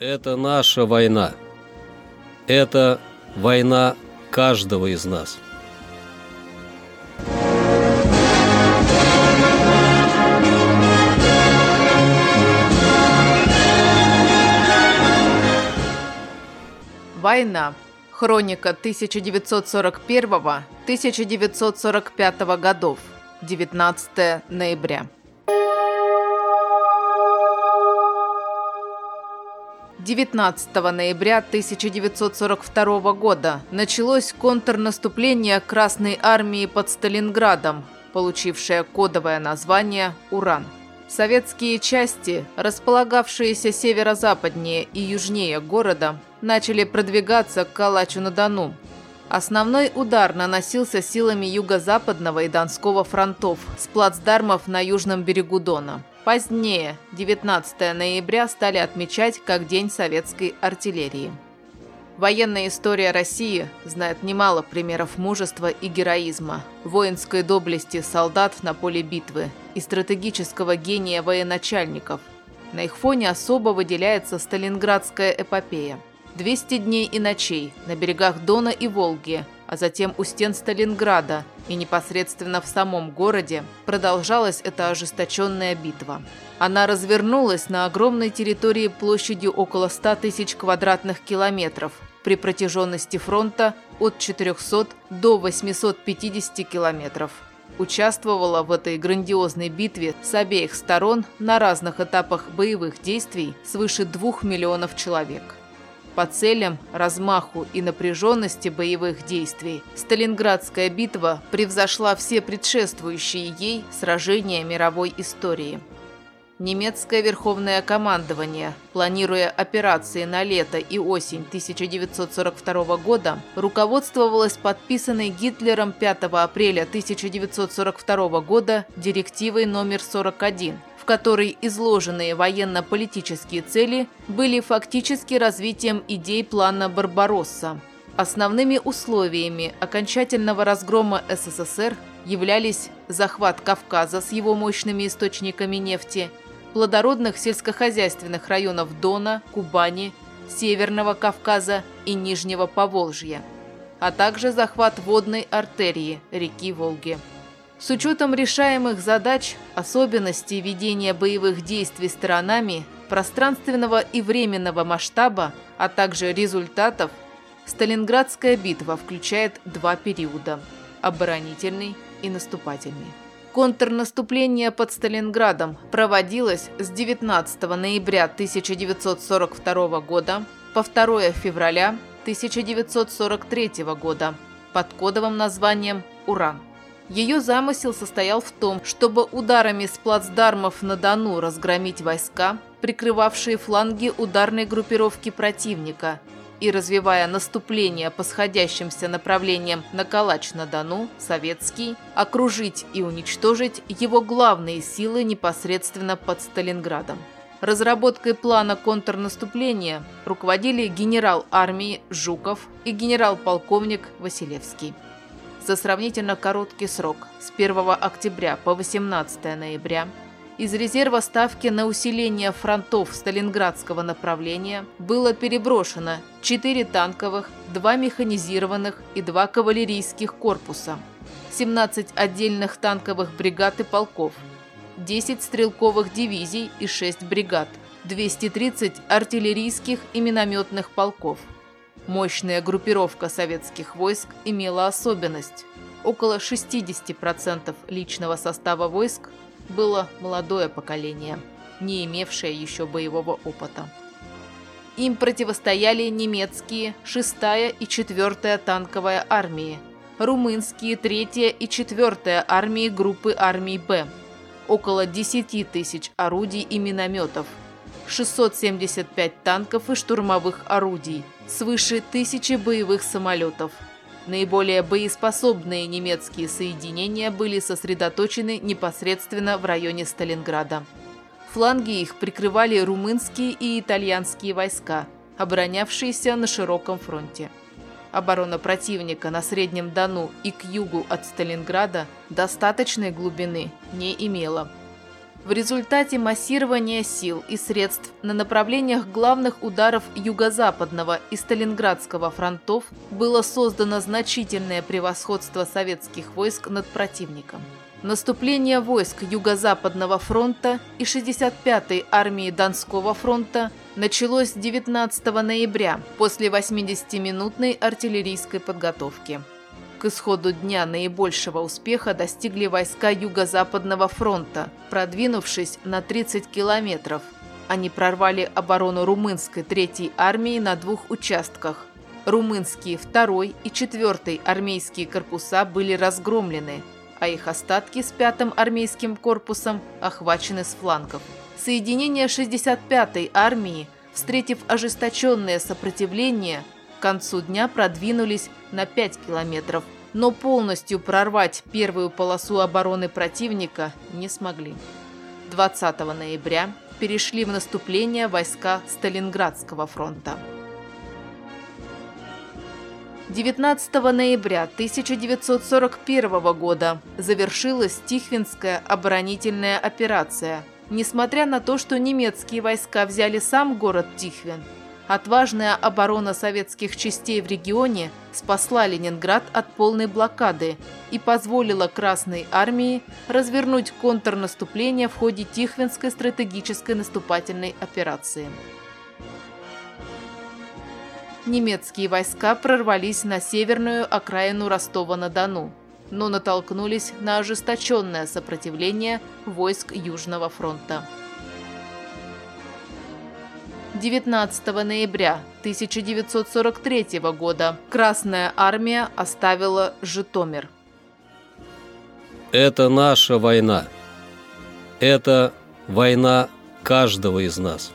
Это наша война. Это война каждого из нас. Война. Хроника 1941-1945 годов. 19 ноября. 19 ноября 1942 года началось контрнаступление Красной Армии под Сталинградом, получившее кодовое название «Уран». Советские части, располагавшиеся северо-западнее и южнее города, начали продвигаться к Калачу-на-Дону. Основной удар наносился силами Юго-Западного и Донского фронтов с плацдармов на южном берегу Дона. Позднее, 19 ноября, стали отмечать как День советской артиллерии. Военная история России знает немало примеров мужества и героизма, воинской доблести солдат на поле битвы и стратегического гения военачальников. На их фоне особо выделяется Сталинградская эпопея. 200 дней и ночей на берегах Дона и Волги – а затем у стен Сталинграда и непосредственно в самом городе продолжалась эта ожесточенная битва. Она развернулась на огромной территории площадью около 100 тысяч квадратных километров при протяженности фронта от 400 до 850 километров. Участвовала в этой грандиозной битве с обеих сторон на разных этапах боевых действий свыше 2 миллионов человек. По целям, размаху и напряженности боевых действий Сталинградская битва превзошла все предшествующие ей сражения мировой истории. Немецкое верховное командование, планируя операции на лето и осень 1942 года, руководствовалось подписанной Гитлером 5 апреля 1942 года директивой номер 41 в которой изложенные военно-политические цели были фактически развитием идей плана Барбаросса. Основными условиями окончательного разгрома СССР являлись захват Кавказа с его мощными источниками нефти, плодородных сельскохозяйственных районов Дона, Кубани, Северного Кавказа и Нижнего Поволжья, а также захват водной артерии реки Волги. С учетом решаемых задач, особенностей ведения боевых действий сторонами, пространственного и временного масштаба, а также результатов, Сталинградская битва включает два периода – оборонительный и наступательный. Контрнаступление под Сталинградом проводилось с 19 ноября 1942 года по 2 февраля 1943 года под кодовым названием «Уран». Ее замысел состоял в том, чтобы ударами с плацдармов на Дону разгромить войска, прикрывавшие фланги ударной группировки противника, и, развивая наступление по сходящимся направлениям на Калач-на-Дону, Советский, окружить и уничтожить его главные силы непосредственно под Сталинградом. Разработкой плана контрнаступления руководили генерал армии Жуков и генерал-полковник Василевский за сравнительно короткий срок с 1 октября по 18 ноября из резерва ставки на усиление фронтов Сталинградского направления было переброшено 4 танковых, 2 механизированных и 2 кавалерийских корпуса, 17 отдельных танковых бригад и полков, 10 стрелковых дивизий и 6 бригад, 230 артиллерийских и минометных полков – Мощная группировка советских войск имела особенность. Около 60% личного состава войск было молодое поколение, не имевшее еще боевого опыта. Им противостояли немецкие 6-я и 4-я танковая армии, румынские 3-я и 4-я армии группы армий «Б», около 10 тысяч орудий и минометов, 675 танков и штурмовых орудий – свыше тысячи боевых самолетов. Наиболее боеспособные немецкие соединения были сосредоточены непосредственно в районе Сталинграда. Фланги их прикрывали румынские и итальянские войска, оборонявшиеся на широком фронте. Оборона противника на Среднем Дону и к югу от Сталинграда достаточной глубины не имела. В результате массирования сил и средств на направлениях главных ударов Юго-Западного и Сталинградского фронтов было создано значительное превосходство советских войск над противником. Наступление войск Юго-Западного фронта и 65-й армии Донского фронта началось 19 ноября после 80-минутной артиллерийской подготовки. К исходу дня наибольшего успеха достигли войска Юго-Западного фронта, продвинувшись на 30 километров. Они прорвали оборону румынской третьей армии на двух участках. Румынские второй и четвертый армейские корпуса были разгромлены, а их остатки с пятым армейским корпусом охвачены с флангов. Соединение 65-й армии, встретив ожесточенное сопротивление, к концу дня продвинулись на 5 километров, но полностью прорвать первую полосу обороны противника не смогли. 20 ноября перешли в наступление войска Сталинградского фронта. 19 ноября 1941 года завершилась Тихвинская оборонительная операция. Несмотря на то, что немецкие войска взяли сам город Тихвин, Отважная оборона советских частей в регионе спасла Ленинград от полной блокады и позволила Красной армии развернуть контрнаступление в ходе Тихвинской стратегической наступательной операции. Немецкие войска прорвались на северную окраину Ростова-на-Дону, но натолкнулись на ожесточенное сопротивление войск Южного фронта. 19 ноября 1943 года Красная Армия оставила Житомир. Это наша война. Это война каждого из нас.